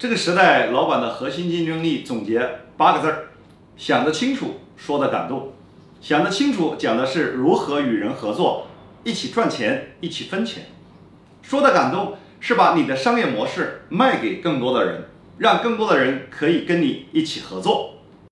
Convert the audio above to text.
这个时代老板的核心竞争力总结八个字儿想得清楚说得感动。想得清楚讲的是如何与人合作一起赚钱一起分钱。说得感动是把你的商业模式卖给更多的人让更多的人可以跟你一起合作。